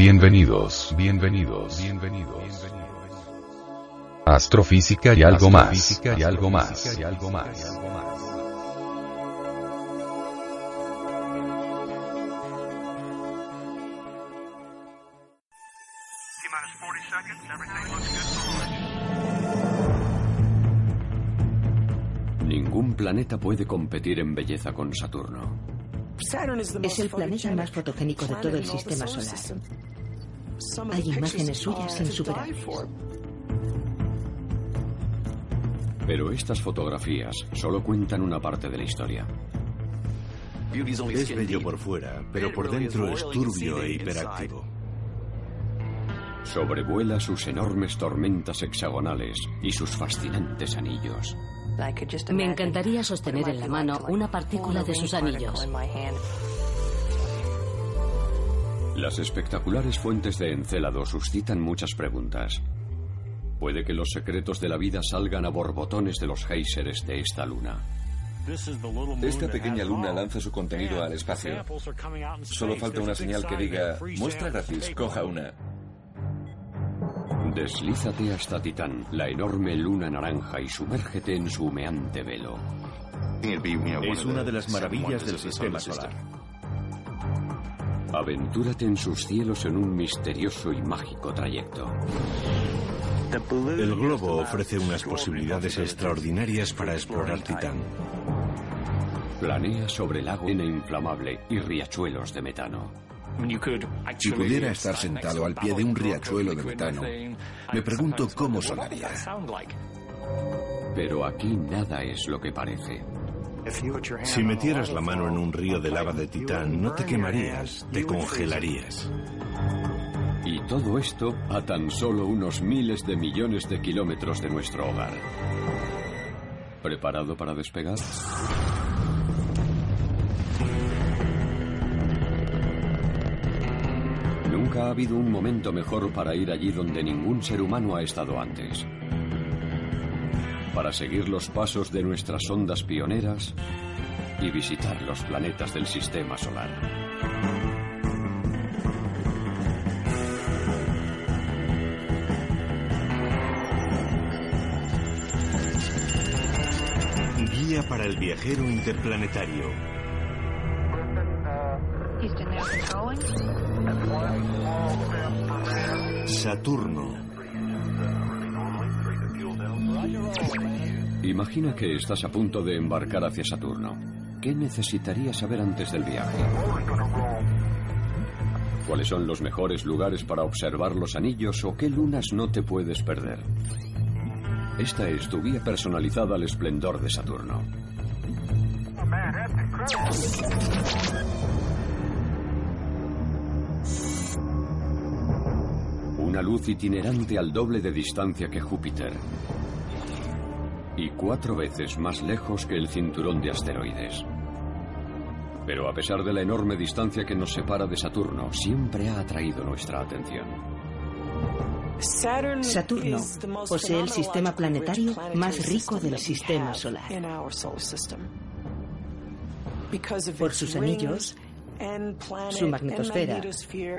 Bienvenidos, bienvenidos, bienvenidos. Astrofísica y algo más, y algo más, y algo más. Ningún planeta puede competir en belleza con Saturno. Es el planeta más fotogénico de todo el sistema solar. Hay imágenes suyas insuperables. Pero estas fotografías solo cuentan una parte de la historia. Es bello por fuera, pero por dentro es turbio e hiperactivo. Sobrevuela sus enormes tormentas hexagonales y sus fascinantes anillos. Me encantaría sostener en la mano una partícula de sus anillos. Las espectaculares fuentes de Encélado suscitan muchas preguntas. Puede que los secretos de la vida salgan a borbotones de los géiseres de esta luna. Esta pequeña luna lanza su contenido al espacio. Solo falta una señal que diga, muestra gratis, coja una. Deslízate hasta Titán, la enorme luna naranja, y sumérgete en su humeante velo. Es una de las maravillas del sistema solar. Aventúrate en sus cielos en un misterioso y mágico trayecto. El globo ofrece unas posibilidades extraordinarias para explorar Titán. Planea sobre lago e inflamable y riachuelos de metano. Si pudiera estar sentado al pie de un riachuelo de metano, me pregunto cómo sonaría. Pero aquí nada es lo que parece. Si metieras la mano en un río de lava de Titán, no te quemarías, te congelarías. Y todo esto a tan solo unos miles de millones de kilómetros de nuestro hogar. ¿Preparado para despegar? Nunca ha habido un momento mejor para ir allí donde ningún ser humano ha estado antes. Para seguir los pasos de nuestras ondas pioneras y visitar los planetas del sistema solar. Guía para el viajero interplanetario. Saturno. Imagina que estás a punto de embarcar hacia Saturno. ¿Qué necesitarías saber antes del viaje? ¿Cuáles son los mejores lugares para observar los anillos o qué lunas no te puedes perder? Esta es tu guía personalizada al esplendor de Saturno. Una luz itinerante al doble de distancia que Júpiter. Y cuatro veces más lejos que el cinturón de asteroides. Pero a pesar de la enorme distancia que nos separa de Saturno, siempre ha atraído nuestra atención. Saturno posee el sistema planetario más rico del sistema solar. Por sus anillos, su magnetosfera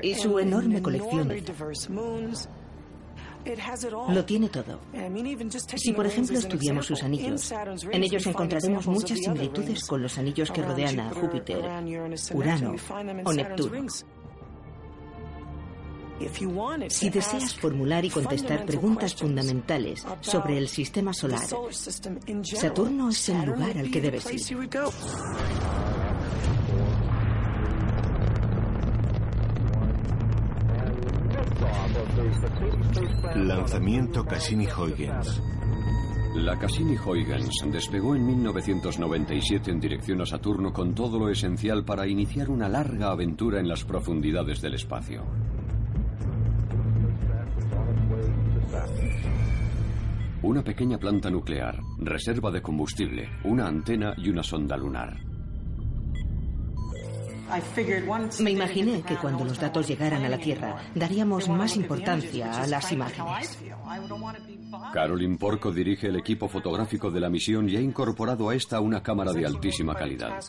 y su enorme colección de lo tiene todo. Si, por ejemplo, estudiamos sus anillos, en ellos encontraremos muchas similitudes con los anillos que rodean a Júpiter, Urano o Neptuno. Si deseas formular y contestar preguntas fundamentales sobre el sistema solar, Saturno es el lugar al que debes ir. Lanzamiento Cassini-Huygens. La Cassini-Huygens despegó en 1997 en dirección a Saturno con todo lo esencial para iniciar una larga aventura en las profundidades del espacio. Una pequeña planta nuclear, reserva de combustible, una antena y una sonda lunar. Me imaginé que cuando los datos llegaran a la Tierra, daríamos más importancia a las imágenes. Carolyn Porco dirige el equipo fotográfico de la misión y ha incorporado a esta una cámara de altísima calidad.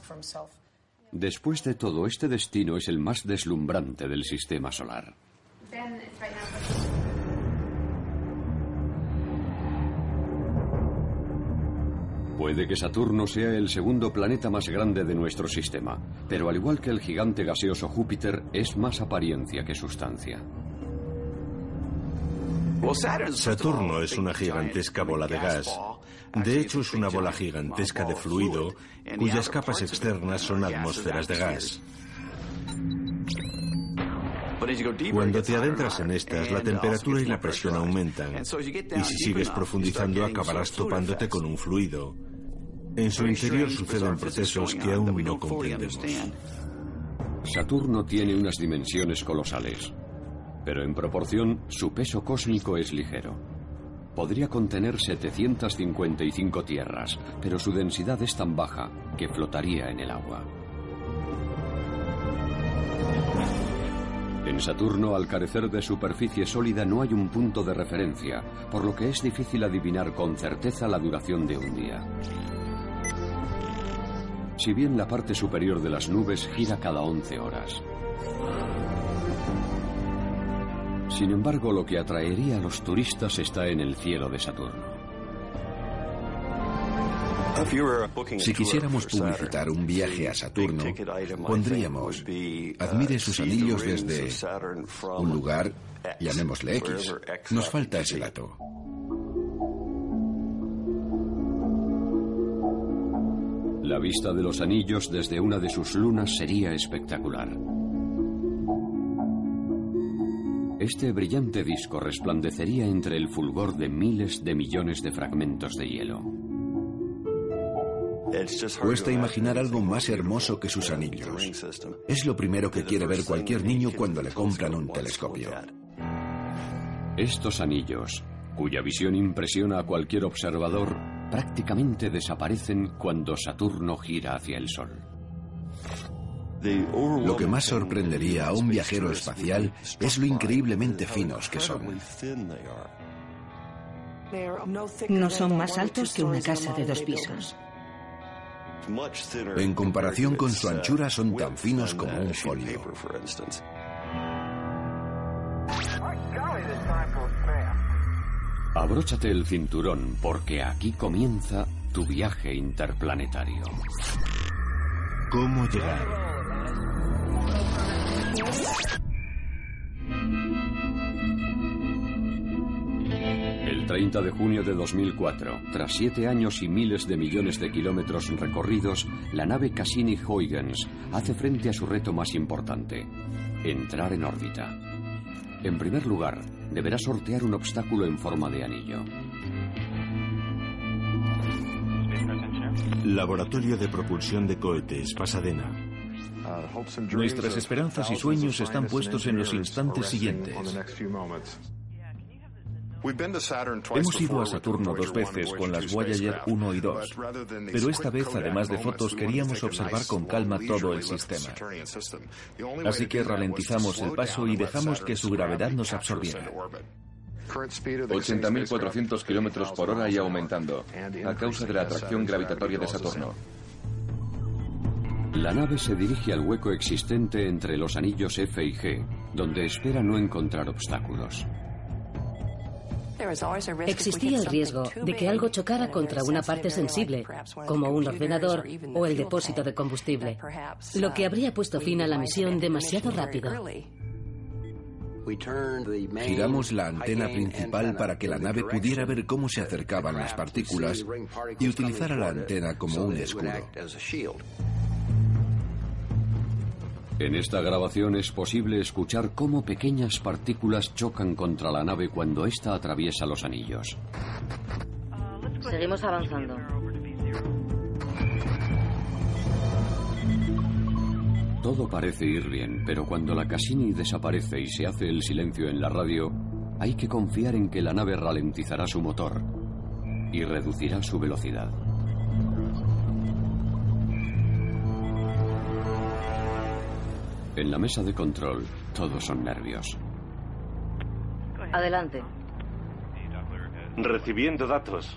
Después de todo, este destino es el más deslumbrante del sistema solar. Puede que Saturno sea el segundo planeta más grande de nuestro sistema, pero al igual que el gigante gaseoso Júpiter, es más apariencia que sustancia. Saturno es una gigantesca bola de gas. De hecho, es una bola gigantesca de fluido cuyas capas externas son atmósferas de gas. Cuando te adentras en estas, la temperatura y la presión aumentan. Y si sigues profundizando, acabarás topándote con un fluido. En su interior suceden procesos que aún no comprendemos. Saturno tiene unas dimensiones colosales, pero en proporción su peso cósmico es ligero. Podría contener 755 tierras, pero su densidad es tan baja que flotaría en el agua. En Saturno, al carecer de superficie sólida, no hay un punto de referencia, por lo que es difícil adivinar con certeza la duración de un día. Si bien la parte superior de las nubes gira cada 11 horas. Sin embargo, lo que atraería a los turistas está en el cielo de Saturno. Si quisiéramos publicitar un viaje a Saturno, pondríamos, admire sus anillos desde un lugar, llamémosle X. Nos falta ese dato. La vista de los anillos desde una de sus lunas sería espectacular. Este brillante disco resplandecería entre el fulgor de miles de millones de fragmentos de hielo. Cuesta imaginar algo más hermoso que sus anillos. Es lo primero que quiere ver cualquier niño cuando le compran un telescopio. Estos anillos, cuya visión impresiona a cualquier observador, prácticamente desaparecen cuando Saturno gira hacia el Sol. Lo que más sorprendería a un viajero espacial es lo increíblemente finos que son. No son más altos que una casa de dos pisos. En comparación con su anchura son tan finos como un folio. Abróchate el cinturón porque aquí comienza tu viaje interplanetario. ¿Cómo llegar? El 30 de junio de 2004, tras siete años y miles de millones de kilómetros recorridos, la nave Cassini-Huygens hace frente a su reto más importante, entrar en órbita. En primer lugar, deberá sortear un obstáculo en forma de anillo. Laboratorio de Propulsión de Cohetes, Pasadena. Nuestras esperanzas y sueños están puestos en los instantes siguientes. Hemos ido a Saturno dos veces con las Voyager 1 y 2, pero esta vez, además de fotos, queríamos observar con calma todo el sistema. Así que ralentizamos el paso y dejamos que su gravedad nos absorbiera. 80.400 kilómetros por hora y aumentando, a causa de la atracción gravitatoria de Saturno. La nave se dirige al hueco existente entre los anillos F y G, donde espera no encontrar obstáculos. Existía el riesgo de que algo chocara contra una parte sensible, como un ordenador o el depósito de combustible, lo que habría puesto fin a la misión demasiado rápido. Giramos la antena principal para que la nave pudiera ver cómo se acercaban las partículas y utilizara la antena como un escudo. En esta grabación es posible escuchar cómo pequeñas partículas chocan contra la nave cuando ésta atraviesa los anillos. Seguimos avanzando. Todo parece ir bien, pero cuando la Cassini desaparece y se hace el silencio en la radio, hay que confiar en que la nave ralentizará su motor y reducirá su velocidad. En la mesa de control, todos son nervios. Adelante. Recibiendo datos.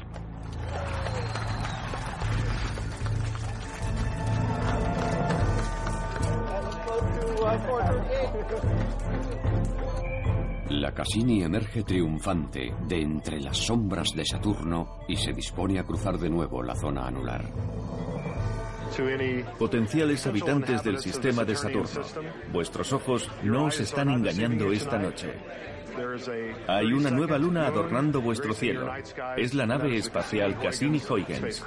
La Cassini emerge triunfante de entre las sombras de Saturno y se dispone a cruzar de nuevo la zona anular. Potenciales habitantes del sistema de Saturno, vuestros ojos no os están engañando esta noche. Hay una nueva luna adornando vuestro cielo. Es la nave espacial Cassini-Huygens.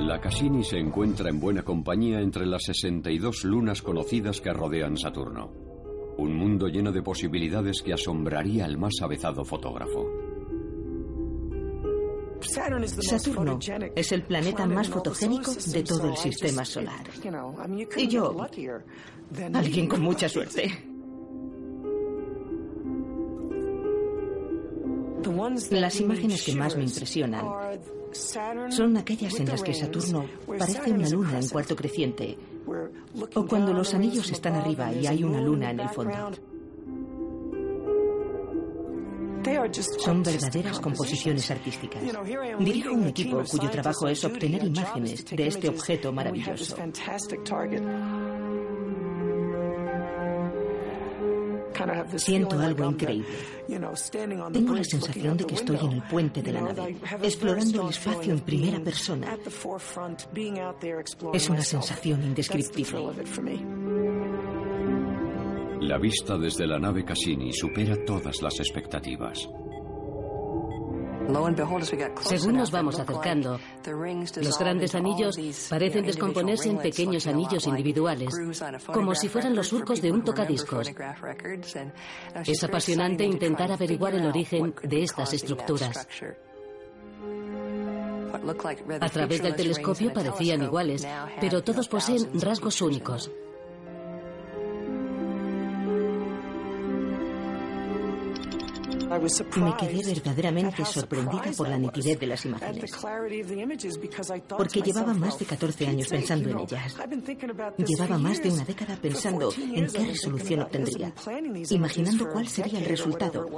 La Cassini se encuentra en buena compañía entre las 62 lunas conocidas que rodean Saturno. Un mundo lleno de posibilidades que asombraría al más avezado fotógrafo. Saturno es el planeta más fotogénico de todo el sistema solar. Y yo, alguien con mucha suerte. Las imágenes que más me impresionan son aquellas en las que Saturno parece una luna en cuarto creciente, o cuando los anillos están arriba y hay una luna en el fondo. Son verdaderas composiciones artísticas. Dirijo un equipo cuyo trabajo es obtener imágenes de este objeto maravilloso. Siento algo increíble. Tengo la sensación de que estoy en el puente de la nave, explorando el espacio en primera persona. Es una sensación indescriptible. La vista desde la nave Cassini supera todas las expectativas. Según nos vamos acercando, los grandes anillos parecen descomponerse en pequeños anillos individuales, como si fueran los surcos de un tocadiscos. Es apasionante intentar averiguar el origen de estas estructuras. A través del telescopio parecían iguales, pero todos poseen rasgos únicos. Me quedé verdaderamente sorprendida por la nitidez de las imágenes, porque llevaba más de 14 años pensando en ellas. Llevaba más de una década pensando en qué resolución obtendría, imaginando cuál sería el resultado.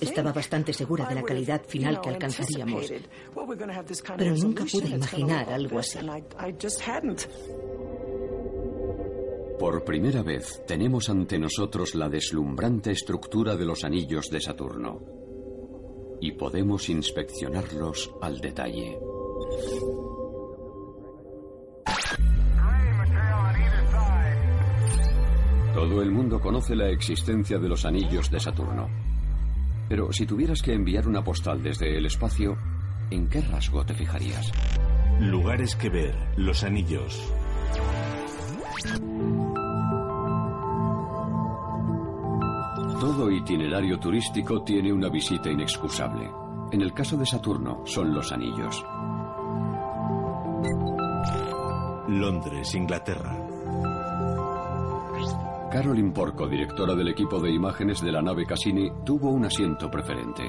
Estaba bastante segura de la calidad final que alcanzaríamos, pero nunca pude imaginar algo así. Por primera vez tenemos ante nosotros la deslumbrante estructura de los anillos de Saturno y podemos inspeccionarlos al detalle. Todo el mundo conoce la existencia de los anillos de Saturno. Pero si tuvieras que enviar una postal desde el espacio, ¿en qué rasgo te fijarías? Lugares que ver, los anillos. Todo itinerario turístico tiene una visita inexcusable. En el caso de Saturno, son los anillos. Londres, Inglaterra. Carolyn Porco, directora del equipo de imágenes de la nave Cassini, tuvo un asiento preferente.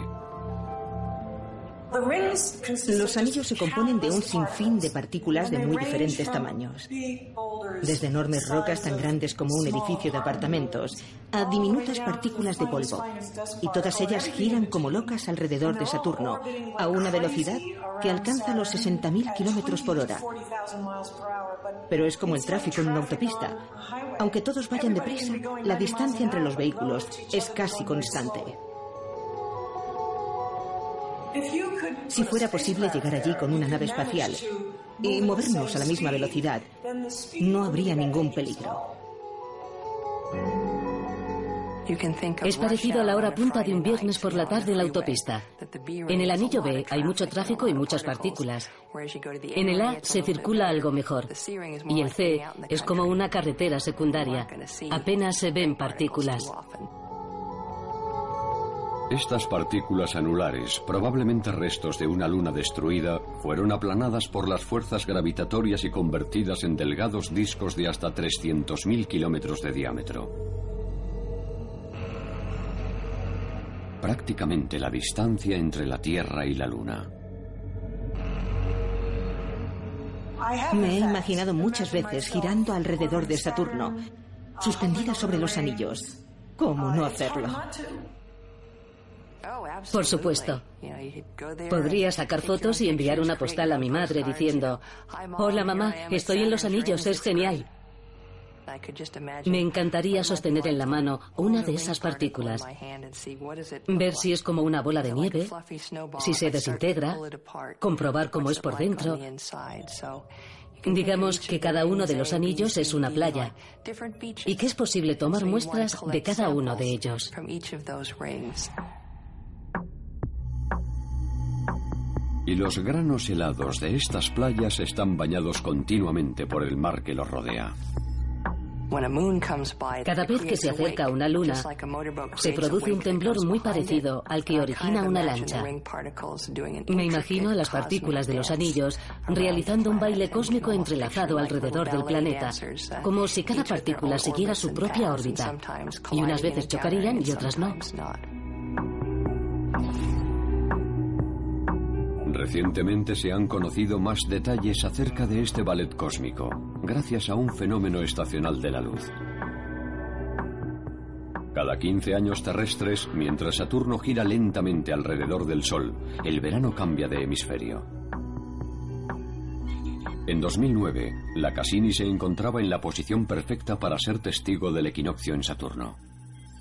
Los anillos se componen de un sinfín de partículas de muy diferentes tamaños, desde enormes rocas tan grandes como un edificio de apartamentos a diminutas partículas de polvo, y todas ellas giran como locas alrededor de Saturno a una velocidad que alcanza los 60.000 kilómetros por hora. Pero es como el tráfico en una autopista. Aunque todos vayan deprisa, la distancia entre los vehículos es casi constante. Si fuera posible llegar allí con una nave espacial y movernos a la misma velocidad, no habría ningún peligro. Es parecido a la hora punta de un viernes por la tarde en la autopista. En el anillo B hay mucho tráfico y muchas partículas. En el A se circula algo mejor. Y el C es como una carretera secundaria. Apenas se ven partículas. Estas partículas anulares, probablemente restos de una luna destruida, fueron aplanadas por las fuerzas gravitatorias y convertidas en delgados discos de hasta 300.000 kilómetros de diámetro. Prácticamente la distancia entre la Tierra y la Luna. Me he imaginado muchas veces girando alrededor de Saturno, suspendida sobre los anillos. ¿Cómo no hacerlo? Por supuesto. Podría sacar fotos y enviar una postal a mi madre diciendo, hola mamá, estoy en los anillos, es genial. Me encantaría sostener en la mano una de esas partículas, ver si es como una bola de nieve, si se desintegra, comprobar cómo es por dentro. Digamos que cada uno de los anillos es una playa y que es posible tomar muestras de cada uno de ellos. Y los granos helados de estas playas están bañados continuamente por el mar que los rodea. Cada vez que se acerca una luna, se produce un temblor muy parecido al que origina una lancha. Me imagino a las partículas de los anillos realizando un baile cósmico entrelazado alrededor del planeta, como si cada partícula siguiera su propia órbita, y unas veces chocarían y otras no. Recientemente se han conocido más detalles acerca de este ballet cósmico, gracias a un fenómeno estacional de la luz. Cada 15 años terrestres, mientras Saturno gira lentamente alrededor del Sol, el verano cambia de hemisferio. En 2009, la Cassini se encontraba en la posición perfecta para ser testigo del equinoccio en Saturno.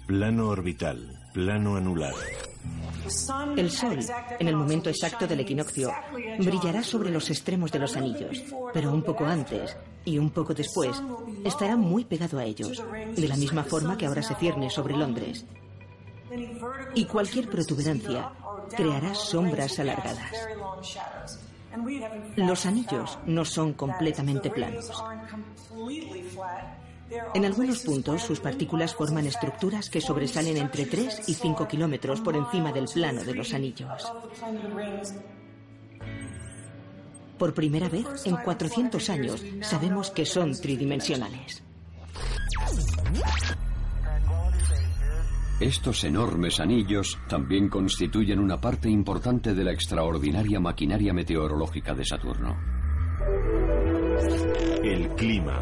Plano orbital, plano anular. El Sol, en el momento exacto del equinoccio, brillará sobre los extremos de los anillos, pero un poco antes y un poco después estará muy pegado a ellos, de la misma forma que ahora se cierne sobre Londres. Y cualquier protuberancia creará sombras alargadas. Los anillos no son completamente planos. En algunos puntos, sus partículas forman estructuras que sobresalen entre 3 y 5 kilómetros por encima del plano de los anillos. Por primera vez en 400 años sabemos que son tridimensionales. Estos enormes anillos también constituyen una parte importante de la extraordinaria maquinaria meteorológica de Saturno. El clima.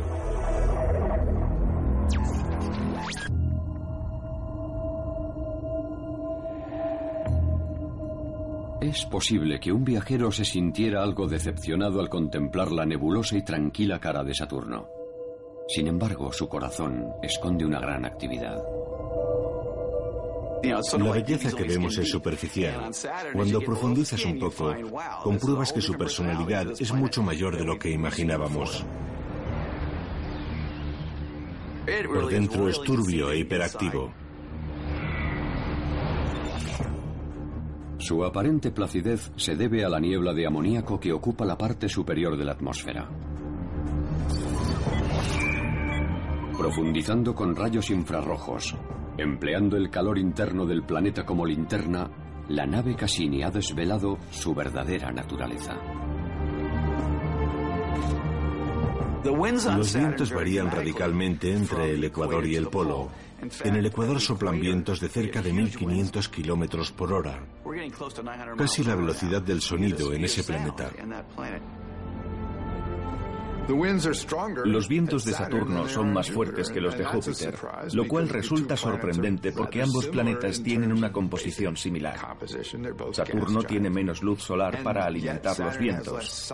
Es posible que un viajero se sintiera algo decepcionado al contemplar la nebulosa y tranquila cara de Saturno. Sin embargo, su corazón esconde una gran actividad. La belleza que vemos es superficial. Cuando profundizas un poco, compruebas que su personalidad es mucho mayor de lo que imaginábamos. Por dentro es turbio e hiperactivo. Su aparente placidez se debe a la niebla de amoníaco que ocupa la parte superior de la atmósfera. Profundizando con rayos infrarrojos, empleando el calor interno del planeta como linterna, la nave Cassini ha desvelado su verdadera naturaleza. Los vientos varían radicalmente entre el ecuador y el polo. En el ecuador soplan vientos de cerca de 1500 kilómetros por hora, casi la velocidad del sonido en ese planeta. Los vientos de Saturno son más fuertes que los de Júpiter, lo cual resulta sorprendente porque ambos planetas tienen una composición similar. Saturno tiene menos luz solar para alimentar los vientos.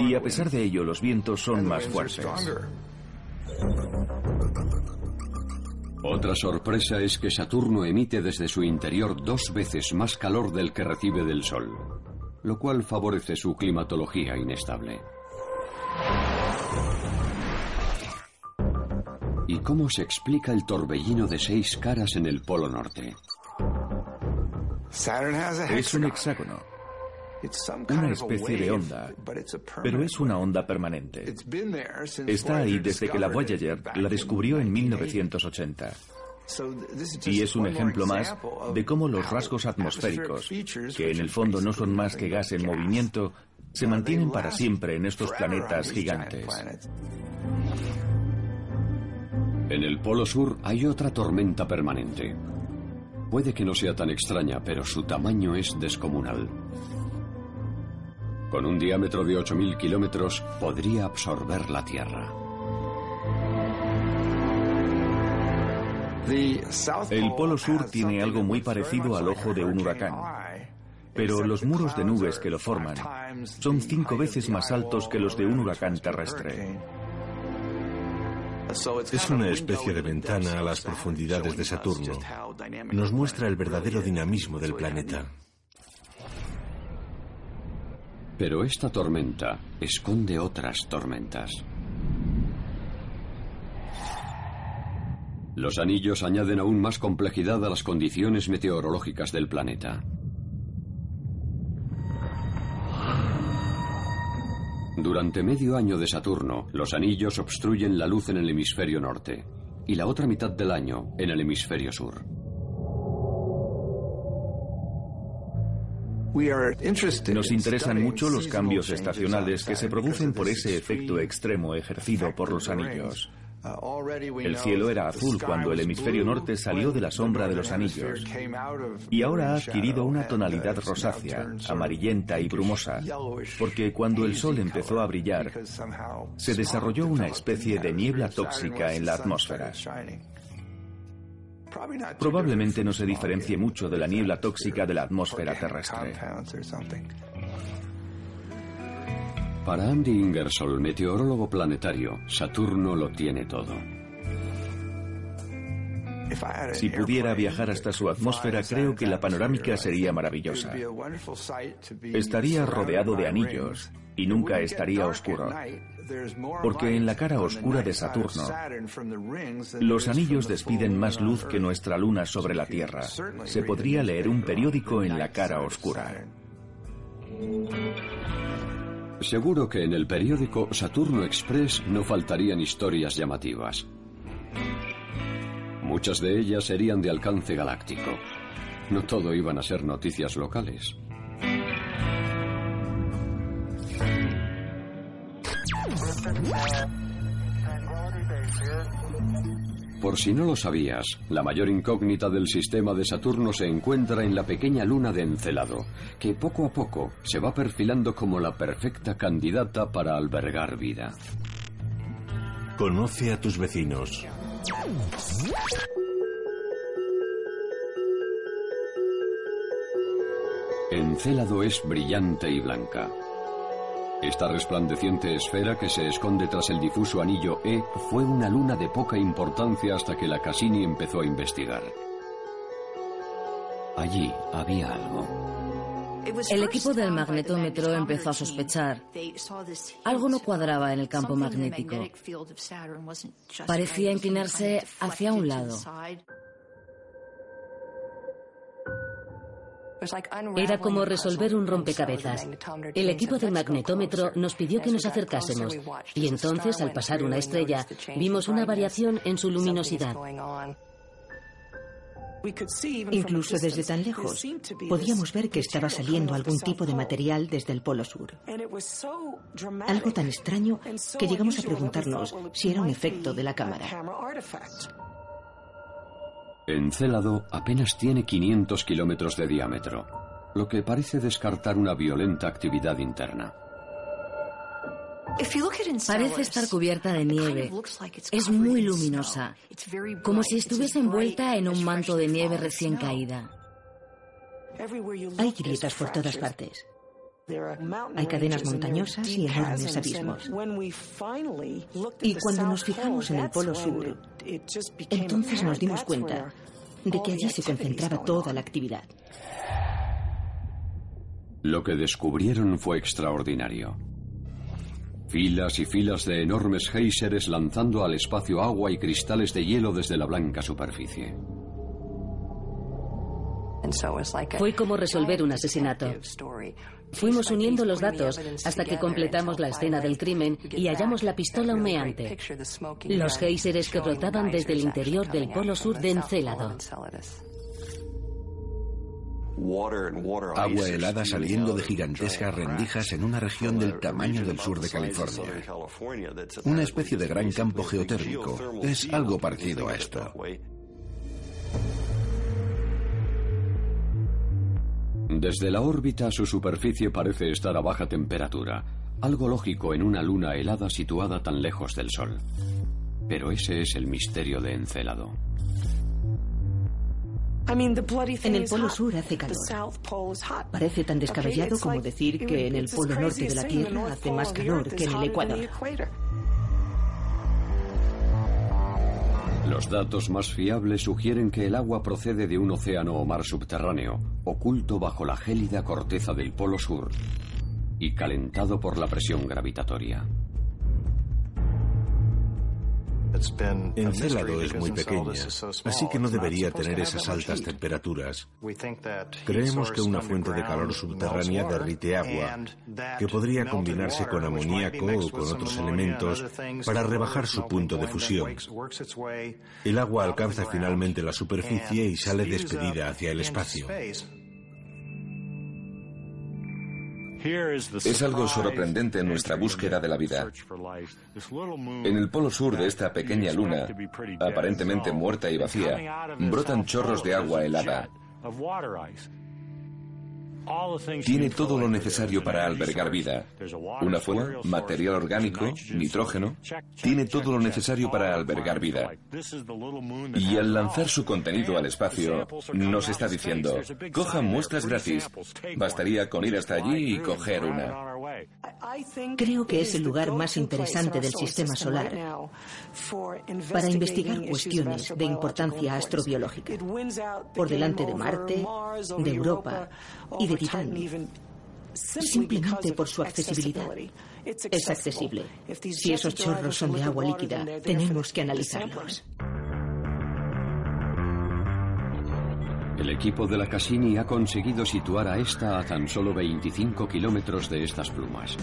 Y a pesar de ello, los vientos son más fuertes. Otra sorpresa es que Saturno emite desde su interior dos veces más calor del que recibe del Sol, lo cual favorece su climatología inestable. ¿Y cómo se explica el torbellino de seis caras en el Polo Norte? Es un hexágono, una especie de onda, pero es una onda permanente. Está ahí desde que la Voyager la descubrió en 1980. Y es un ejemplo más de cómo los rasgos atmosféricos, que en el fondo no son más que gas en movimiento, se mantienen para siempre en estos planetas gigantes. En el Polo Sur hay otra tormenta permanente. Puede que no sea tan extraña, pero su tamaño es descomunal. Con un diámetro de 8.000 kilómetros, podría absorber la Tierra. El Polo Sur tiene algo muy parecido al ojo de un huracán, pero los muros de nubes que lo forman son cinco veces más altos que los de un huracán terrestre. Es una especie de ventana a las profundidades de Saturno. Nos muestra el verdadero dinamismo del planeta. Pero esta tormenta esconde otras tormentas. Los anillos añaden aún más complejidad a las condiciones meteorológicas del planeta. Durante medio año de Saturno, los anillos obstruyen la luz en el hemisferio norte y la otra mitad del año en el hemisferio sur. Nos interesan mucho los cambios estacionales que se producen por ese efecto extremo ejercido por los anillos. El cielo era azul cuando el hemisferio norte salió de la sombra de los anillos y ahora ha adquirido una tonalidad rosácea, amarillenta y brumosa, porque cuando el sol empezó a brillar, se desarrolló una especie de niebla tóxica en la atmósfera. Probablemente no se diferencie mucho de la niebla tóxica de la atmósfera terrestre. Para Andy Ingersoll, meteorólogo planetario, Saturno lo tiene todo. Si pudiera viajar hasta su atmósfera, creo que la panorámica sería maravillosa. Estaría rodeado de anillos y nunca estaría oscuro. Porque en la cara oscura de Saturno, los anillos despiden más luz que nuestra luna sobre la Tierra. Se podría leer un periódico en la cara oscura. Seguro que en el periódico Saturno Express no faltarían historias llamativas. Muchas de ellas serían de alcance galáctico. No todo iban a ser noticias locales. Por si no lo sabías, la mayor incógnita del sistema de Saturno se encuentra en la pequeña luna de Encelado, que poco a poco se va perfilando como la perfecta candidata para albergar vida. Conoce a tus vecinos. Encélado es brillante y blanca. Esta resplandeciente esfera que se esconde tras el difuso anillo E fue una luna de poca importancia hasta que la Cassini empezó a investigar. Allí había algo. El equipo del magnetómetro empezó a sospechar. Algo no cuadraba en el campo magnético. Parecía inclinarse hacia un lado. Era como resolver un rompecabezas. El equipo del magnetómetro nos pidió que nos acercásemos y entonces, al pasar una estrella, vimos una variación en su luminosidad. Incluso desde tan lejos, podíamos ver que estaba saliendo algún tipo de material desde el polo sur. Algo tan extraño que llegamos a preguntarnos si era un efecto de la cámara. Encélado apenas tiene 500 kilómetros de diámetro, lo que parece descartar una violenta actividad interna. Parece estar cubierta de nieve. Es muy luminosa, como si estuviese envuelta en un manto de nieve recién caída. Hay grietas por todas partes. Hay cadenas montañosas y enormes abismos. Y cuando nos fijamos en el polo sur, entonces nos dimos cuenta de que allí se concentraba toda la actividad. Lo que descubrieron fue extraordinario. Filas y filas de enormes géiseres lanzando al espacio agua y cristales de hielo desde la blanca superficie. Fue como resolver un asesinato. Fuimos uniendo los datos hasta que completamos la escena del crimen y hallamos la pistola humeante, los géiseres que brotaban desde el interior del polo sur de Encélado. Agua helada saliendo de gigantescas rendijas en una región del tamaño del sur de California. Una especie de gran campo geotérmico. Es algo parecido a esto. Desde la órbita su superficie parece estar a baja temperatura, algo lógico en una luna helada situada tan lejos del Sol. Pero ese es el misterio de Encélado. En el polo sur hace calor. Parece tan descabellado como decir que en el polo norte de la Tierra hace más calor que en el Ecuador. Los datos más fiables sugieren que el agua procede de un océano o mar subterráneo, oculto bajo la gélida corteza del Polo Sur y calentado por la presión gravitatoria. Encélado es muy pequeña, así que no debería tener esas altas temperaturas. Creemos que una fuente de calor subterránea derrite agua, que podría combinarse con amoníaco o con otros elementos para rebajar su punto de fusión. El agua alcanza finalmente la superficie y sale despedida hacia el espacio. Es algo sorprendente en nuestra búsqueda de la vida. En el polo sur de esta pequeña luna, aparentemente muerta y vacía, brotan chorros de agua helada. Tiene todo lo necesario para albergar vida. Una fuente, material orgánico, nitrógeno, tiene todo lo necesario para albergar vida. Y al lanzar su contenido al espacio, nos está diciendo, cojan muestras gratis. Bastaría con ir hasta allí y coger una. Creo que es el lugar más interesante del sistema solar para investigar cuestiones de importancia astrobiológica, por delante de Marte, de Europa y de Titán, simplemente por su accesibilidad. Es accesible. Si esos chorros son de agua líquida, tenemos que analizarlos. El equipo de la Cassini ha conseguido situar a esta a tan solo 25 kilómetros de estas plumas.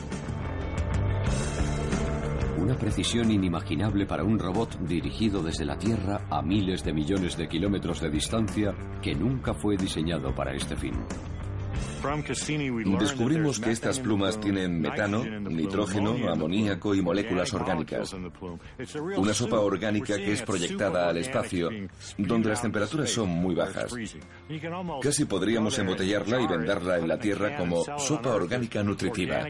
Una precisión inimaginable para un robot dirigido desde la Tierra a miles de millones de kilómetros de distancia que nunca fue diseñado para este fin. Descubrimos que estas plumas tienen metano, nitrógeno, amoníaco y moléculas orgánicas. Una sopa orgánica que es proyectada al espacio, donde las temperaturas son muy bajas. Casi podríamos embotellarla y venderla en la Tierra como sopa orgánica nutritiva.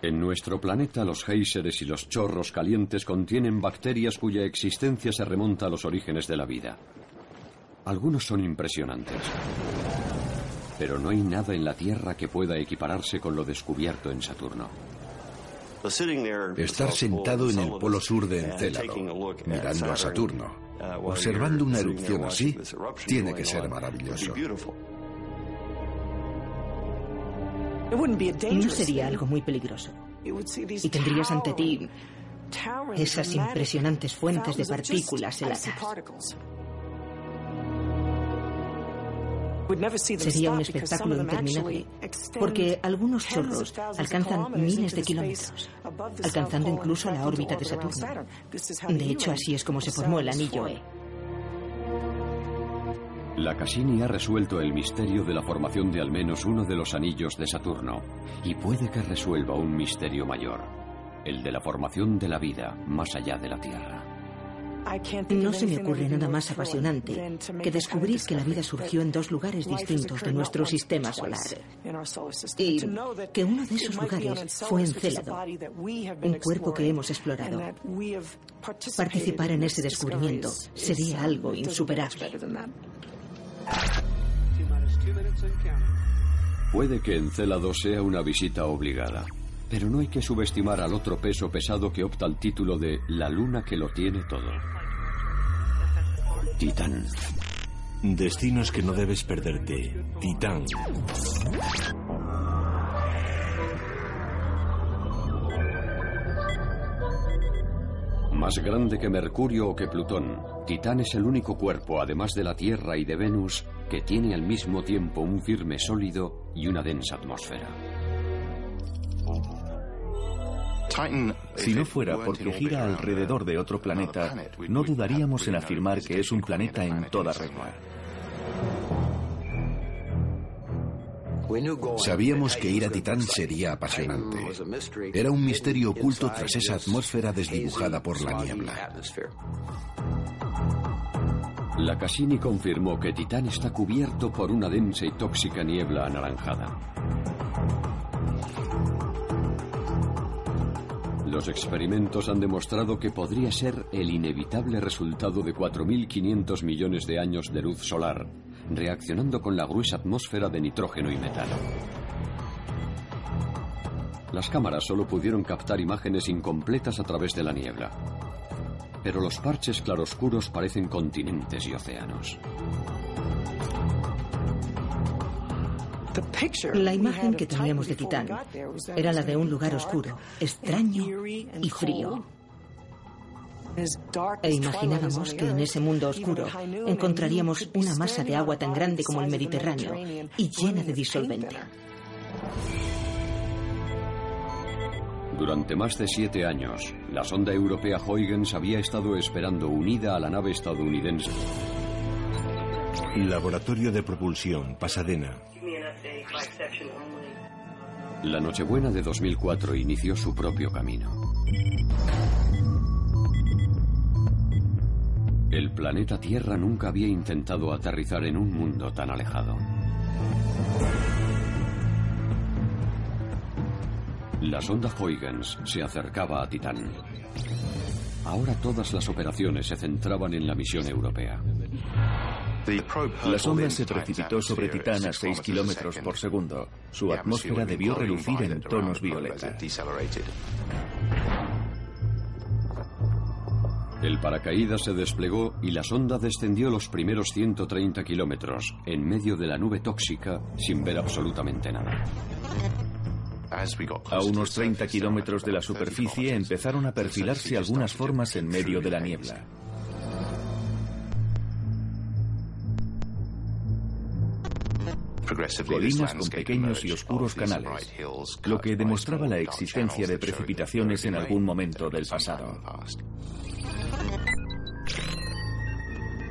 En nuestro planeta los géiseres y los chorros calientes contienen bacterias cuya existencia se remonta a los orígenes de la vida. Algunos son impresionantes. Pero no hay nada en la Tierra que pueda equipararse con lo descubierto en Saturno. Estar sentado en el polo sur de Encélado, mirando a Saturno, observando una erupción así, tiene que ser maravilloso. No sería algo muy peligroso. Y tendrías ante ti esas impresionantes fuentes de partículas heladas. Sería un espectáculo interminable, porque algunos chorros alcanzan miles de kilómetros, alcanzando incluso la órbita de Saturno. De hecho, así es como se formó el anillo E. La Cassini ha resuelto el misterio de la formación de al menos uno de los anillos de Saturno, y puede que resuelva un misterio mayor, el de la formación de la vida más allá de la Tierra. No se me ocurre nada más apasionante que descubrir que la vida surgió en dos lugares distintos de nuestro sistema solar. Y que uno de esos lugares fue Encélado, un cuerpo que hemos explorado. Participar en ese descubrimiento sería algo insuperable. Puede que Encélado sea una visita obligada, pero no hay que subestimar al otro peso pesado que opta al título de La luna que lo tiene todo. Titán. Destinos que no debes perderte. Titán. Más grande que Mercurio o que Plutón, Titán es el único cuerpo, además de la Tierra y de Venus, que tiene al mismo tiempo un firme sólido y una densa atmósfera. Si no fuera porque gira alrededor de otro planeta, no dudaríamos en afirmar que es un planeta en toda regla. Sabíamos que ir a Titán sería apasionante. Era un misterio oculto tras esa atmósfera desdibujada por la niebla. La Cassini confirmó que Titán está cubierto por una densa y tóxica niebla anaranjada. Los experimentos han demostrado que podría ser el inevitable resultado de 4.500 millones de años de luz solar, reaccionando con la gruesa atmósfera de nitrógeno y metano. Las cámaras solo pudieron captar imágenes incompletas a través de la niebla. Pero los parches claroscuros parecen continentes y océanos. La imagen que teníamos de Titán era la de un lugar oscuro, extraño y frío. E imaginábamos que en ese mundo oscuro encontraríamos una masa de agua tan grande como el Mediterráneo y llena de disolvente. Durante más de siete años, la sonda europea Huygens había estado esperando unida a la nave estadounidense. Laboratorio de Propulsión, Pasadena. La Nochebuena de 2004 inició su propio camino. El planeta Tierra nunca había intentado aterrizar en un mundo tan alejado. La sonda Huygens se acercaba a Titán. Ahora todas las operaciones se centraban en la misión europea. La sonda se precipitó sobre Titán a 6 kilómetros por segundo. Su atmósfera debió relucir en tonos violeta. El paracaídas se desplegó y la sonda descendió los primeros 130 kilómetros en medio de la nube tóxica sin ver absolutamente nada. A unos 30 kilómetros de la superficie empezaron a perfilarse algunas formas en medio de la niebla. Colinas con pequeños y oscuros canales, lo que demostraba la existencia de precipitaciones en algún momento del pasado.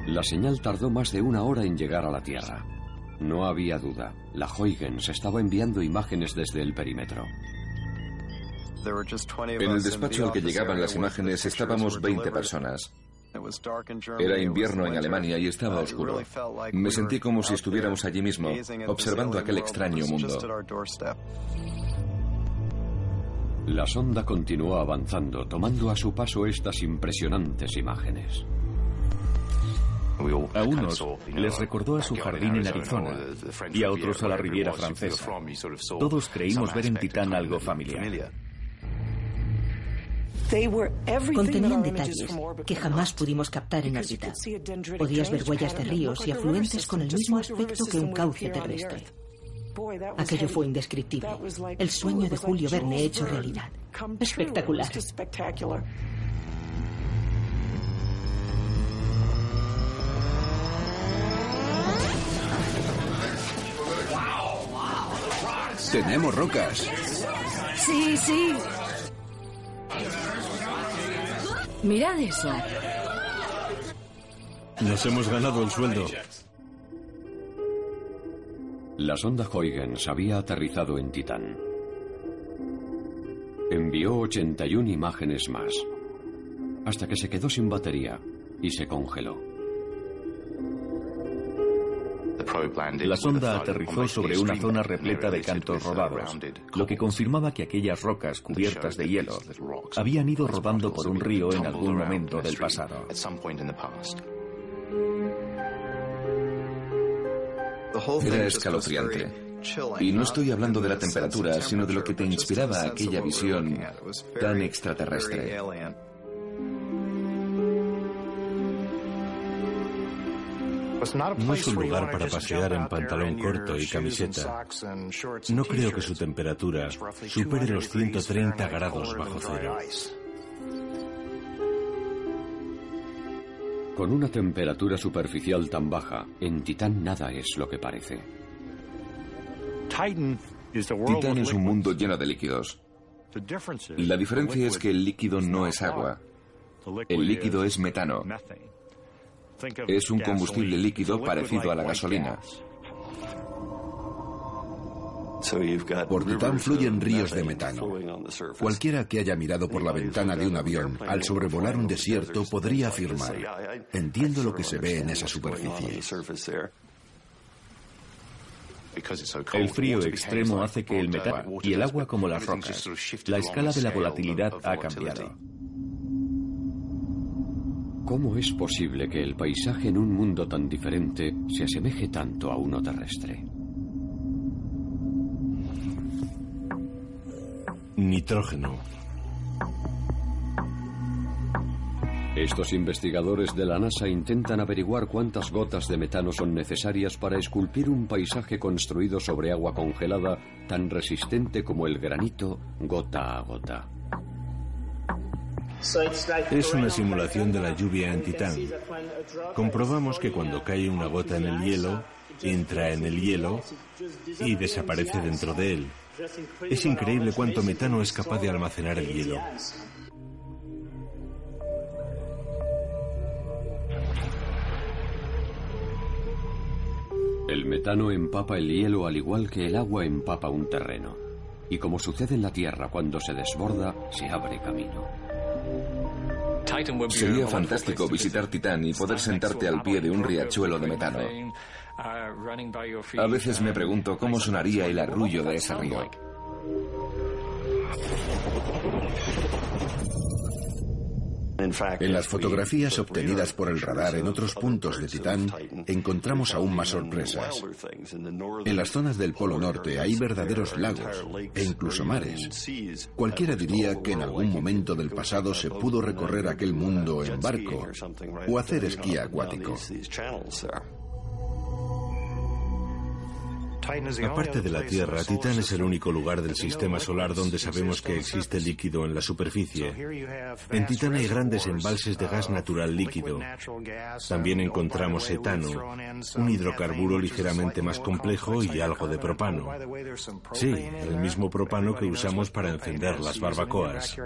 La señal tardó más de una hora en llegar a la Tierra. No había duda, la Huygens estaba enviando imágenes desde el perímetro. En el despacho al que llegaban las imágenes estábamos 20 personas. Era invierno en Alemania y estaba oscuro. Me sentí como si estuviéramos allí mismo, observando aquel extraño mundo. La sonda continuó avanzando, tomando a su paso estas impresionantes imágenes. A unos les recordó a su jardín en Arizona y a otros a la Riviera Francesa. Todos creímos ver en Titán algo familiar. Contenían detalles que jamás pudimos captar en órbita. Podías ver huellas de ríos y afluentes con el mismo aspecto que un cauce terrestre. Aquello fue indescriptible. El sueño de Julio Verne hecho realidad. Espectacular. Tenemos rocas. Sí, sí. Mirad eso. Nos hemos ganado el sueldo. La sonda Huygens había aterrizado en Titán. Envió 81 imágenes más, hasta que se quedó sin batería y se congeló. La sonda aterrizó sobre una zona repleta de cantos rodados, lo que confirmaba que aquellas rocas cubiertas de hielo habían ido rodando por un río en algún momento del pasado. Era escalofriante. Y no estoy hablando de la temperatura, sino de lo que te inspiraba aquella visión tan extraterrestre. No es un lugar para pasear en pantalón corto y camiseta. No creo que su temperatura supere los 130 grados bajo cero. Con una temperatura superficial tan baja, en Titán nada es lo que parece. Titán es un mundo lleno de líquidos. La diferencia es que el líquido no es agua. El líquido es metano. Es un combustible líquido parecido a la gasolina. Por Titán fluyen ríos de metano. Cualquiera que haya mirado por la ventana de un avión al sobrevolar un desierto podría afirmar, entiendo lo que se ve en esa superficie. El frío extremo hace que el metano y el agua como las rocas, la escala de la volatilidad ha cambiado. ¿Cómo es posible que el paisaje en un mundo tan diferente se asemeje tanto a uno terrestre? Nitrógeno. Estos investigadores de la NASA intentan averiguar cuántas gotas de metano son necesarias para esculpir un paisaje construido sobre agua congelada tan resistente como el granito gota a gota. Es una simulación de la lluvia en Titán. Comprobamos que cuando cae una gota en el hielo, entra en el hielo y desaparece dentro de él. Es increíble cuánto metano es capaz de almacenar el hielo. El metano empapa el hielo al igual que el agua empapa un terreno. Y como sucede en la Tierra cuando se desborda, se abre camino. Sería fantástico visitar Titán y poder sentarte al pie de un riachuelo de metano. A veces me pregunto cómo sonaría el arrullo de ese río. En las fotografías obtenidas por el radar en otros puntos de Titán encontramos aún más sorpresas. En las zonas del Polo Norte hay verdaderos lagos e incluso mares. Cualquiera diría que en algún momento del pasado se pudo recorrer aquel mundo en barco o hacer esquí acuático. Aparte de la Tierra, Titán es el único lugar del sistema solar donde sabemos que existe líquido en la superficie. En Titán hay grandes embalses de gas natural líquido. También encontramos etano, un hidrocarburo ligeramente más complejo y algo de propano. Sí, el mismo propano que usamos para encender las barbacoas.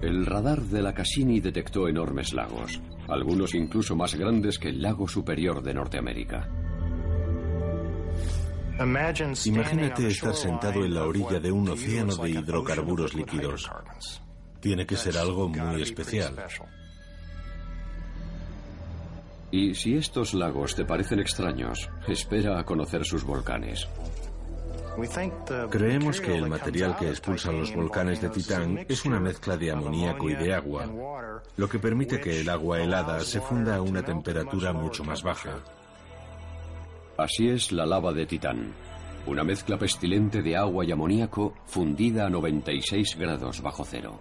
El radar de la Cassini detectó enormes lagos, algunos incluso más grandes que el lago superior de Norteamérica. Imagínate estar sentado en la orilla de un océano de hidrocarburos líquidos. Tiene que ser algo muy especial. Y si estos lagos te parecen extraños, espera a conocer sus volcanes. Creemos que el material que expulsan los volcanes de Titán es una mezcla de amoníaco y de agua, lo que permite que el agua helada se funda a una temperatura mucho más baja. Así es la lava de Titán, una mezcla pestilente de agua y amoníaco fundida a 96 grados bajo cero.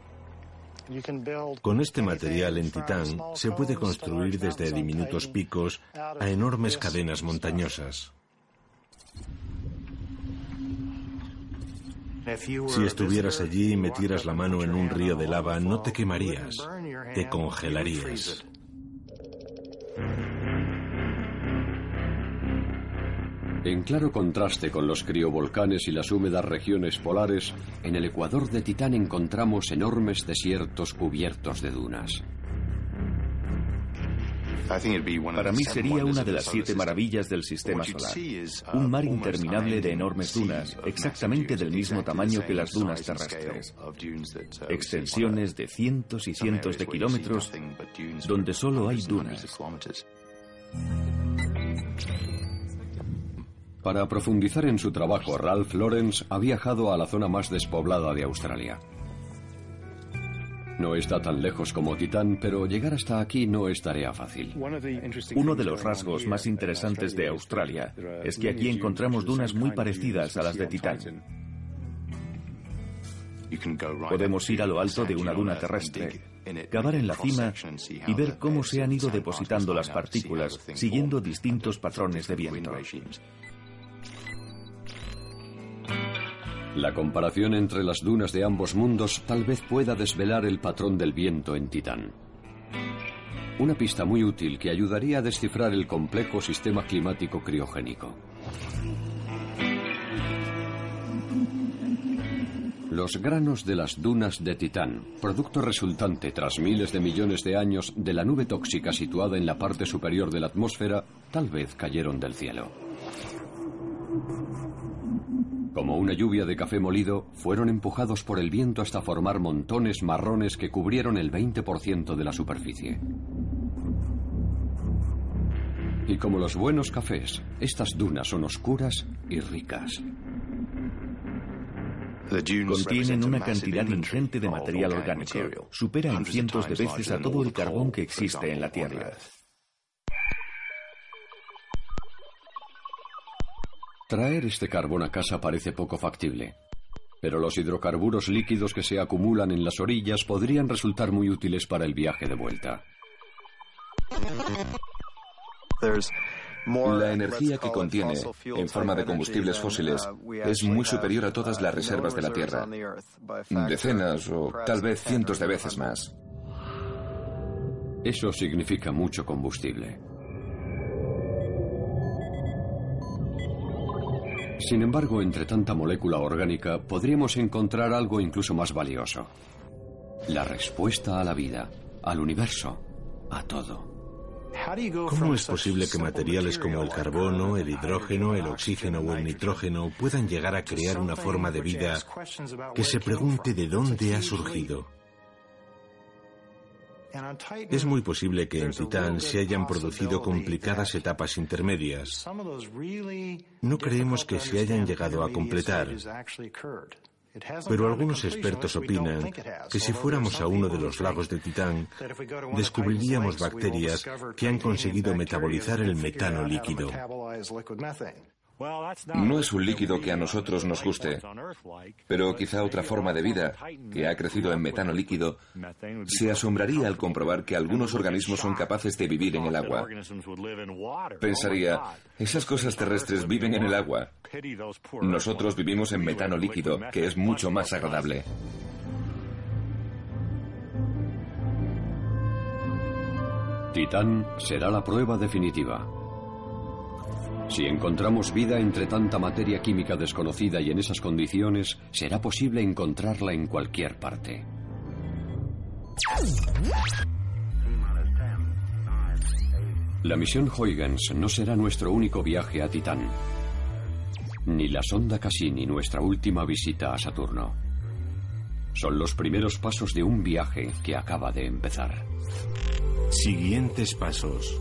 Con este material en Titán se puede construir desde diminutos picos a enormes cadenas montañosas. Si estuvieras allí y metieras la mano en un río de lava, no te quemarías, te congelarías. En claro contraste con los criovolcanes y las húmedas regiones polares, en el ecuador de Titán encontramos enormes desiertos cubiertos de dunas. Para mí sería una de las siete maravillas del sistema solar. Un mar interminable de enormes dunas, exactamente del mismo tamaño que las dunas terrestres. Extensiones de cientos y cientos de kilómetros donde solo hay dunas. Para profundizar en su trabajo, Ralph Lawrence ha viajado a la zona más despoblada de Australia. No está tan lejos como Titán, pero llegar hasta aquí no es tarea fácil. Uno de los rasgos más interesantes de Australia es que aquí encontramos dunas muy parecidas a las de Titán. Podemos ir a lo alto de una duna terrestre, cavar en la cima y ver cómo se han ido depositando las partículas siguiendo distintos patrones de viento. La comparación entre las dunas de ambos mundos tal vez pueda desvelar el patrón del viento en Titán. Una pista muy útil que ayudaría a descifrar el complejo sistema climático criogénico. Los granos de las dunas de Titán, producto resultante tras miles de millones de años de la nube tóxica situada en la parte superior de la atmósfera, tal vez cayeron del cielo. Como una lluvia de café molido, fueron empujados por el viento hasta formar montones marrones que cubrieron el 20% de la superficie. Y como los buenos cafés, estas dunas son oscuras y ricas. Contienen una cantidad ingente de material orgánico. Supera en cientos de veces a todo el carbón que existe en la Tierra. Traer este carbón a casa parece poco factible, pero los hidrocarburos líquidos que se acumulan en las orillas podrían resultar muy útiles para el viaje de vuelta. La energía que contiene, en forma de combustibles fósiles, es muy superior a todas las reservas de la Tierra. Decenas o tal vez cientos de veces más. Eso significa mucho combustible. Sin embargo, entre tanta molécula orgánica, podríamos encontrar algo incluso más valioso. La respuesta a la vida, al universo, a todo. ¿Cómo es posible que materiales como el carbono, el hidrógeno, el oxígeno o el nitrógeno puedan llegar a crear una forma de vida que se pregunte de dónde ha surgido? Es muy posible que en Titán se hayan producido complicadas etapas intermedias. No creemos que se hayan llegado a completar, pero algunos expertos opinan que si fuéramos a uno de los lagos de Titán, descubriríamos bacterias que han conseguido metabolizar el metano líquido. No es un líquido que a nosotros nos guste, pero quizá otra forma de vida, que ha crecido en metano líquido, se asombraría al comprobar que algunos organismos son capaces de vivir en el agua. Pensaría, esas cosas terrestres viven en el agua. Nosotros vivimos en metano líquido, que es mucho más agradable. Titán será la prueba definitiva. Si encontramos vida entre tanta materia química desconocida y en esas condiciones, será posible encontrarla en cualquier parte. La misión Huygens no será nuestro único viaje a Titán, ni la sonda Cassini nuestra última visita a Saturno. Son los primeros pasos de un viaje que acaba de empezar. Siguientes pasos.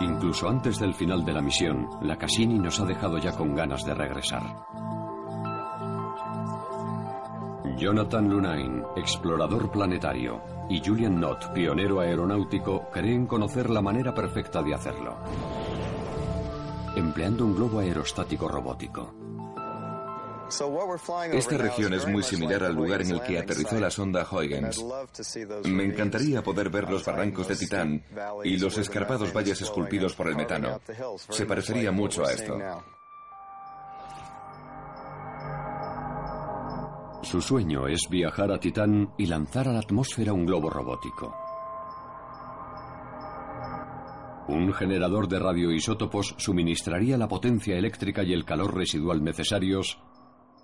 Incluso antes del final de la misión, la Cassini nos ha dejado ya con ganas de regresar. Jonathan Lunain, explorador planetario, y Julian Knott, pionero aeronáutico, creen conocer la manera perfecta de hacerlo. Empleando un globo aerostático robótico. Esta región es muy similar al lugar en el que aterrizó la sonda Huygens. Me encantaría poder ver los barrancos de Titán y los escarpados valles esculpidos por el metano. Se parecería mucho a esto. Su sueño es viajar a Titán y lanzar a la atmósfera un globo robótico. Un generador de radioisótopos suministraría la potencia eléctrica y el calor residual necesarios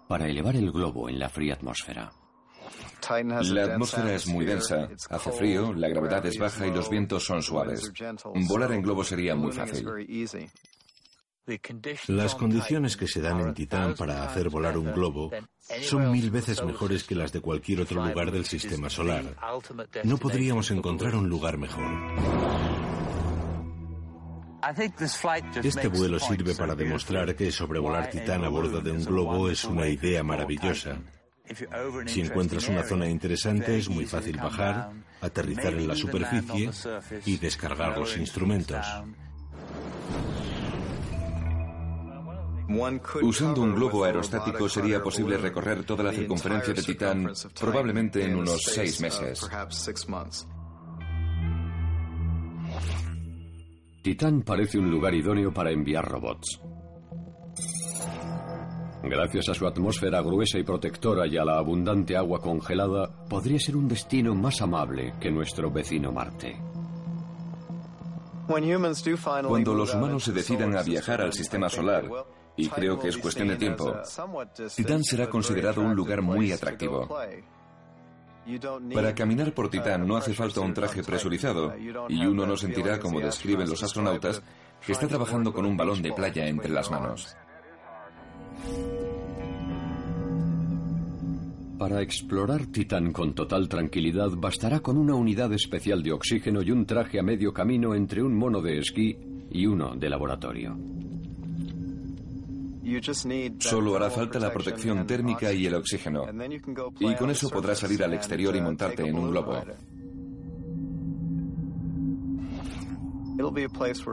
para elevar el globo en la fría atmósfera. La atmósfera es muy densa, hace frío, la gravedad es baja y los vientos son suaves. Volar en globo sería muy fácil. Las condiciones que se dan en Titán para hacer volar un globo son mil veces mejores que las de cualquier otro lugar del sistema solar. No podríamos encontrar un lugar mejor. Este vuelo sirve para demostrar que sobrevolar Titán a bordo de un globo es una idea maravillosa. Si encuentras una zona interesante es muy fácil bajar, aterrizar en la superficie y descargar los instrumentos. Usando un globo aerostático sería posible recorrer toda la circunferencia de Titán probablemente en unos seis meses. Titán parece un lugar idóneo para enviar robots. Gracias a su atmósfera gruesa y protectora y a la abundante agua congelada, podría ser un destino más amable que nuestro vecino Marte. Cuando los humanos se decidan a viajar al sistema solar, y creo que es cuestión de tiempo, Titán será considerado un lugar muy atractivo. Para caminar por Titán no hace falta un traje presurizado y uno no sentirá, como describen los astronautas, que está trabajando con un balón de playa entre las manos. Para explorar Titán con total tranquilidad bastará con una unidad especial de oxígeno y un traje a medio camino entre un mono de esquí y uno de laboratorio. Solo hará falta la protección térmica y el oxígeno. Y con eso podrás salir al exterior y montarte en un globo.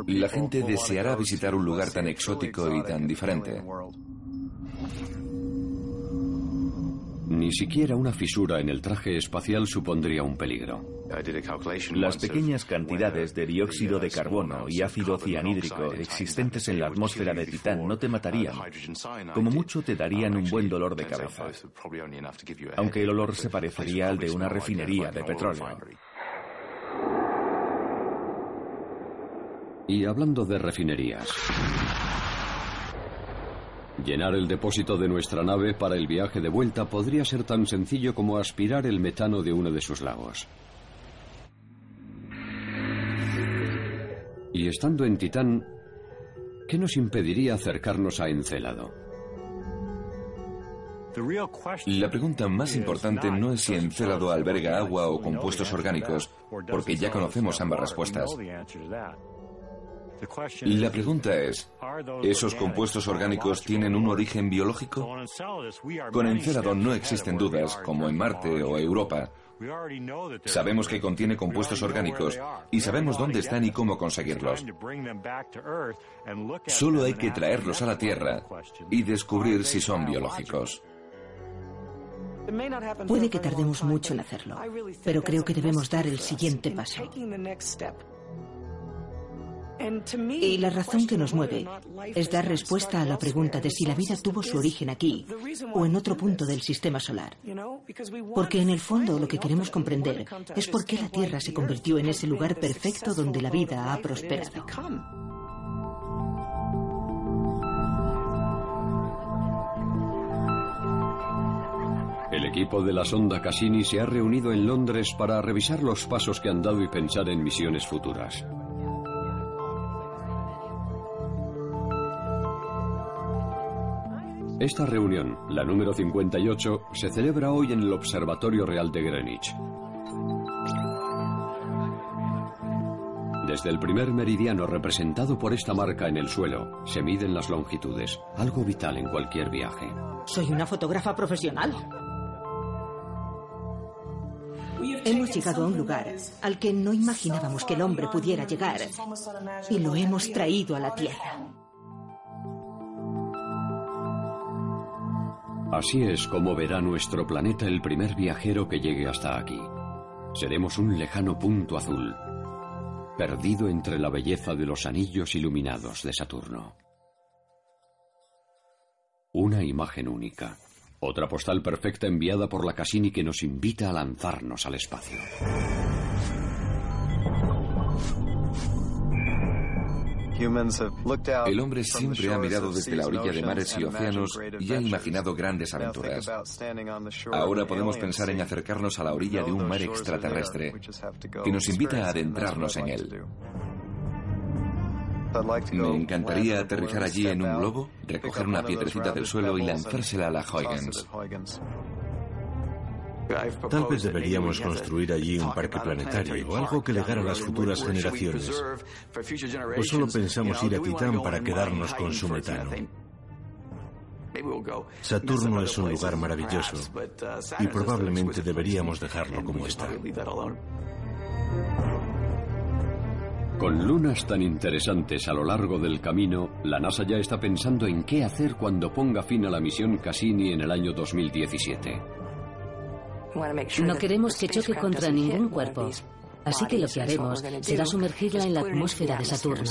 La gente deseará visitar un lugar tan exótico y tan diferente. Ni siquiera una fisura en el traje espacial supondría un peligro. Las pequeñas cantidades de dióxido de carbono y ácido cianhídrico existentes en la atmósfera de Titán no te matarían. Como mucho te darían un buen dolor de cabeza. Aunque el olor se parecería al de una refinería de petróleo. Y hablando de refinerías. Llenar el depósito de nuestra nave para el viaje de vuelta podría ser tan sencillo como aspirar el metano de uno de sus lagos. Y estando en Titán, ¿qué nos impediría acercarnos a Encélado? La pregunta más importante no es si Encélado alberga agua o compuestos orgánicos, porque ya conocemos ambas respuestas. La pregunta es, ¿esos compuestos orgánicos tienen un origen biológico? Con Encélado no existen dudas, como en Marte o Europa. Sabemos que contiene compuestos orgánicos y sabemos dónde están y cómo conseguirlos. Solo hay que traerlos a la Tierra y descubrir si son biológicos. Puede que tardemos mucho en hacerlo, pero creo que debemos dar el siguiente paso. Y la razón que nos mueve es dar respuesta a la pregunta de si la vida tuvo su origen aquí o en otro punto del sistema solar. Porque en el fondo lo que queremos comprender es por qué la Tierra se convirtió en ese lugar perfecto donde la vida ha prosperado. El equipo de la sonda Cassini se ha reunido en Londres para revisar los pasos que han dado y pensar en misiones futuras. Esta reunión, la número 58, se celebra hoy en el Observatorio Real de Greenwich. Desde el primer meridiano representado por esta marca en el suelo, se miden las longitudes, algo vital en cualquier viaje. Soy una fotógrafa profesional. Hemos llegado a un lugar al que no imaginábamos que el hombre pudiera llegar y lo hemos traído a la Tierra. Así es como verá nuestro planeta el primer viajero que llegue hasta aquí. Seremos un lejano punto azul, perdido entre la belleza de los anillos iluminados de Saturno. Una imagen única. Otra postal perfecta enviada por la Cassini que nos invita a lanzarnos al espacio. El hombre siempre ha mirado desde la orilla de mares y océanos y ha imaginado grandes aventuras. Ahora podemos pensar en acercarnos a la orilla de un mar extraterrestre que nos invita a adentrarnos en él. Me encantaría aterrizar allí en un globo, recoger una piedrecita del suelo y lanzársela a la Huygens. Tal vez deberíamos construir allí un parque planetario o algo que legar a las futuras generaciones. ¿O solo pensamos ir a Titán para quedarnos con su metano? Saturno es un lugar maravilloso y probablemente deberíamos dejarlo como está. Con lunas tan interesantes a lo largo del camino, la NASA ya está pensando en qué hacer cuando ponga fin a la misión Cassini en el año 2017. No queremos que choque contra ningún cuerpo, así que lo que haremos será sumergirla en la atmósfera de Saturno.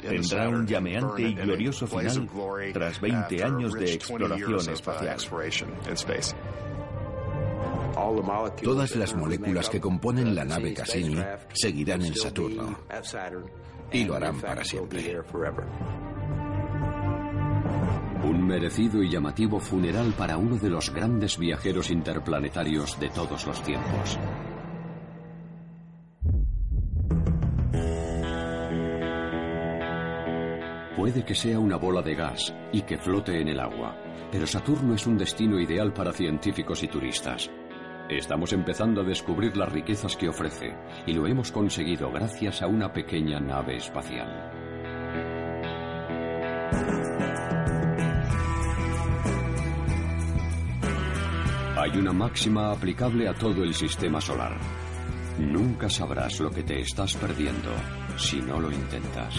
Tendrá un llameante y glorioso final tras 20 años de exploración espacial. Todas las moléculas que componen la nave Cassini seguirán en Saturno y lo harán para siempre. Un merecido y llamativo funeral para uno de los grandes viajeros interplanetarios de todos los tiempos. Puede que sea una bola de gas y que flote en el agua, pero Saturno es un destino ideal para científicos y turistas. Estamos empezando a descubrir las riquezas que ofrece y lo hemos conseguido gracias a una pequeña nave espacial. Hay una máxima aplicable a todo el sistema solar. Nunca sabrás lo que te estás perdiendo si no lo intentas.